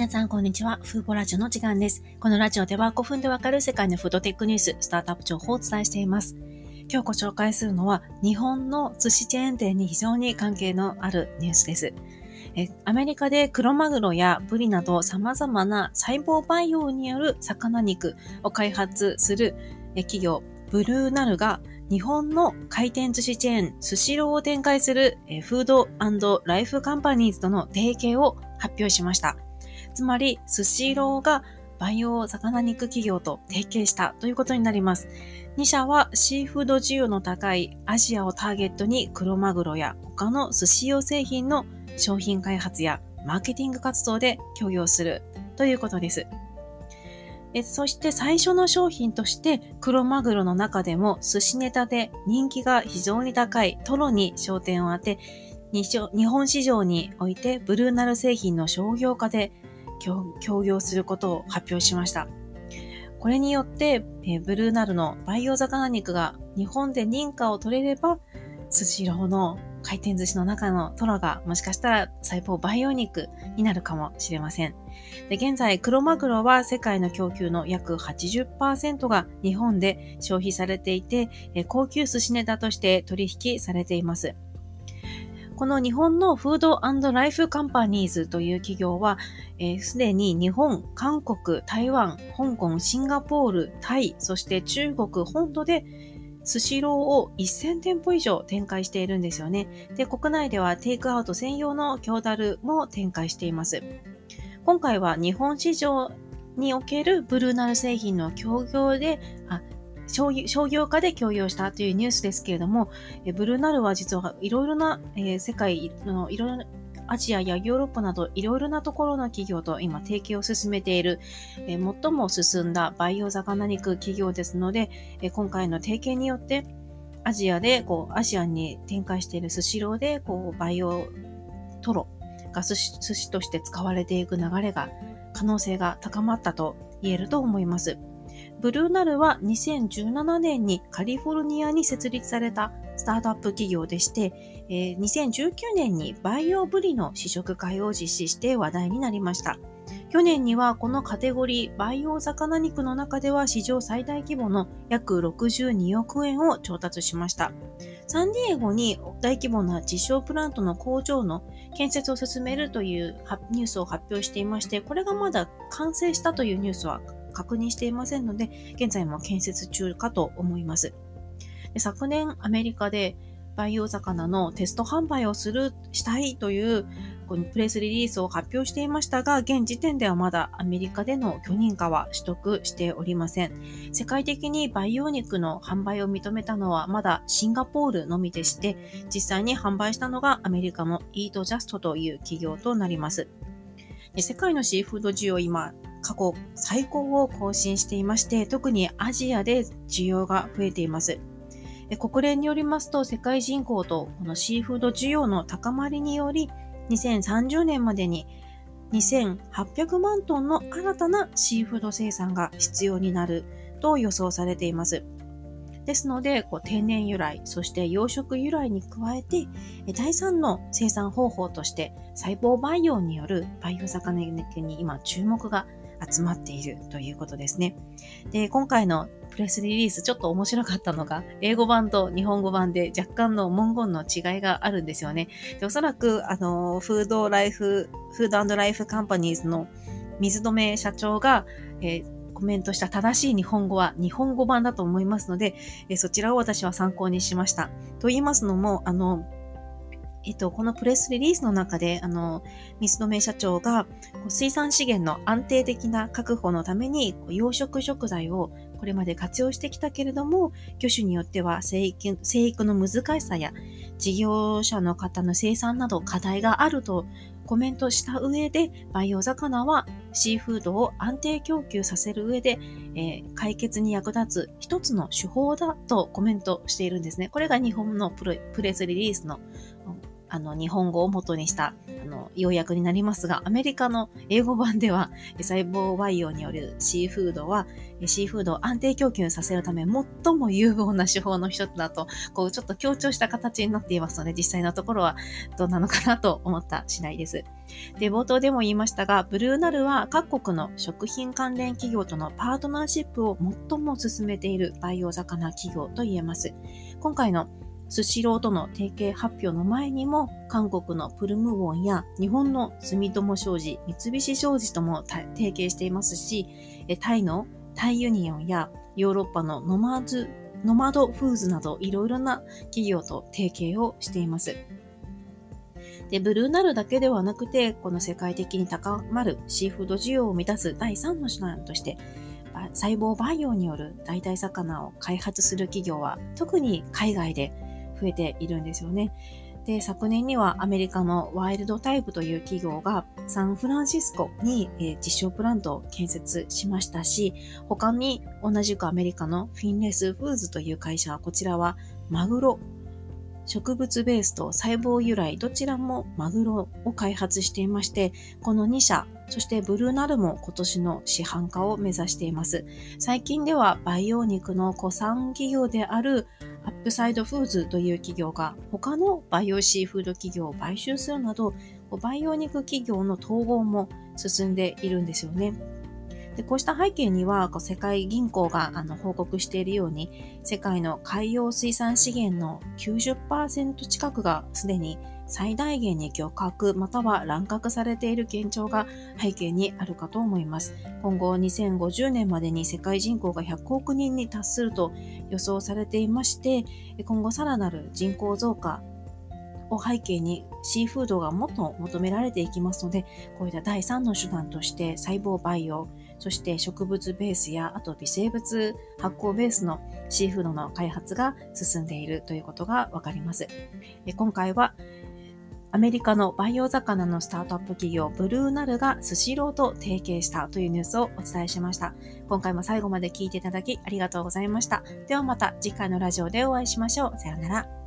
皆さん、こんにちは。フーボラジオの時間です。このラジオでは5分でわかる世界のフードテックニュース、スタートアップ情報をお伝えしています。今日ご紹介するのは、日本の寿司チェーン店に非常に関係のあるニュースです。えアメリカでクロマグロやブリなど様々な細胞培養による魚肉を開発する企業、ブルーナルが日本の回転寿司チェーン、スシローを展開するフードライフカンパニーズとの提携を発表しました。つまり、スシローが培養魚肉企業と提携したということになります。2社はシーフード需要の高いアジアをターゲットに黒マグロや他の寿司用製品の商品開発やマーケティング活動で協業するということです。そして最初の商品として黒マグロの中でも寿司ネタで人気が非常に高いトロに焦点を当て日本市場においてブルーナル製品の商業化で協業することを発表しました。これによって、え、ブルーナルの培養魚肉が日本で認可を取れれば、スシローの回転寿司の中のトロがもしかしたら細胞培養肉になるかもしれません。で現在、黒マグロは世界の供給の約80%が日本で消費されていて、高級寿司ネタとして取引されています。この日本のフードライフカンパニーズという企業は、す、で、に日本、韓国、台湾、香港、シンガポール、タイ、そして中国本土でスシローを1000店舗以上展開しているんですよね。で、国内ではテイクアウト専用の京ダルも展開しています。今回は日本市場におけるブルーナル製品の協業で、あ商業化で共有したというニュースですけれども、えブルーナルは実はいろいろな、え、世界のいろいろなアジアやヨーロッパなどいろいろなところの企業と今提携を進めている、え、最も進んだ培養魚肉企業ですので、え、今回の提携によってアジアでこうアジアに展開しているスシローでこう培養トロが寿司寿司として使われていく流れが可能性が高まったと言えると思います。ブルーナルは2017年にカリフォルニアに設立されたスタートアップ企業でして、え、2019年に培養ブリの試食会を実施して話題になりました。去年にはこのカテゴリー培養魚肉の中では史上最大規模の約62億円を調達しました。サンディエゴに大規模な実証プラントの工場の建設を進めるというニュースを発表していまして、これがまだ完成したというニュースは確認していませんので、現在も建設中かと思います。で昨年、アメリカで培養魚のテスト販売をする、したいというこのプレスリリースを発表していましたが、現時点ではまだアメリカでの許認可は取得しておりません。世界的に培養肉の販売を認めたのはまだシンガポールのみでして、実際に販売したのがアメリカのイートジャストという企業となります。世界のシーフード需要今過去最高を更新していまして、特にアジアで需要が増えています。国連によりますと、世界人口とこのシーフード需要の高まりにより、2030年までに2800万トンの新たなシーフード生産が必要になると予想されています。ですので、こう天然由来、そして養殖由来に加えて、第3の生産方法として細胞培養による培養魚肉に今注目が集まっているということですね。で、今回のプレスリリースちょっと面白かったのが、英語版と日本語版で若干の文言の違いがあるんですよね。でおそらく、あの、フードライフ、フードライフカンパニーズの水留社長が、えーコメントした正しい日本語は日本語版だと思いますので、えそちらを私は参考にしました。と言いますのも、あの、えっと、このプレスリリースの中で、あの、水留社長が、水産資源の安定的な確保のために、養殖食材をこれまで活用してきたけれども、魚種によっては生育生育の難しさや、事業者の方の生産など課題があるとコメントした上で、培養魚はシーフードを安定供給させる上で、えー、解決に役立つ一つの手法だとコメントしているんですね。これが日本のプレスリリースのあの、日本語を元にした、あの、要約になりますが、アメリカの英語版では、細胞培養によるシーフードは、シーフードを安定供給させるため、最も有望な手法の一つだと、こう、ちょっと強調した形になっていますので、実際のところはどうなのかなと思った次第です。で、冒頭でも言いましたが、ブルーナルは各国の食品関連企業とのパートナーシップを最も進めている培養魚企業と言えます。今回のスシローとの提携発表の前にも、韓国のプルムウォンや日本の住友商事、三菱商事とも提携していますし、タイのタイユニオンやヨーロッパのノマズノマドフーズなどいろいろな企業と提携をしています。で、ブルーナルだけではなくて、この世界的に高まるシーフード需要を満たす第3の手段として、細胞培養による代替魚を開発する企業は特に海外で増えているんですよね。で、昨年にはアメリカのワイルドタイプという企業がサンフランシスコに、え実証プラントを建設しましたし、他に同じくアメリカのフィンレスフーズという会社は、こちらはマグロ、植物ベースと細胞由来、どちらもマグロを開発していまして、この2社、そしてブルーナルも今年の市販化を目指しています。最近では培養肉の古参企業であるアップサイドフーズという企業が他のバイオシーフード企業を買収するなど、培養肉企業の統合も進んでいるんですよね。でこうした背景には、世界銀行があの報告しているように、世界の海洋水産資源の90%近くがすでに最大限に漁獲または乱獲されている現状が背景にあるかと思います。今後2050年までに世界人口が100億人に達すると予想されていまして、今後さらなる人口増加を背景にシーフードがもっと求められていきますので、こういった第3の手段として細胞培養、そして植物ベースや、あと微生物発酵ベースのシーフードの開発が進んでいるということがわかります。今回はアメリカの培養魚のスタートアップ企業ブルーナルがスシローと提携したというニュースをお伝えしました。今回も最後まで聞いていただきありがとうございました。ではまた次回のラジオでお会いしましょう。さようなら。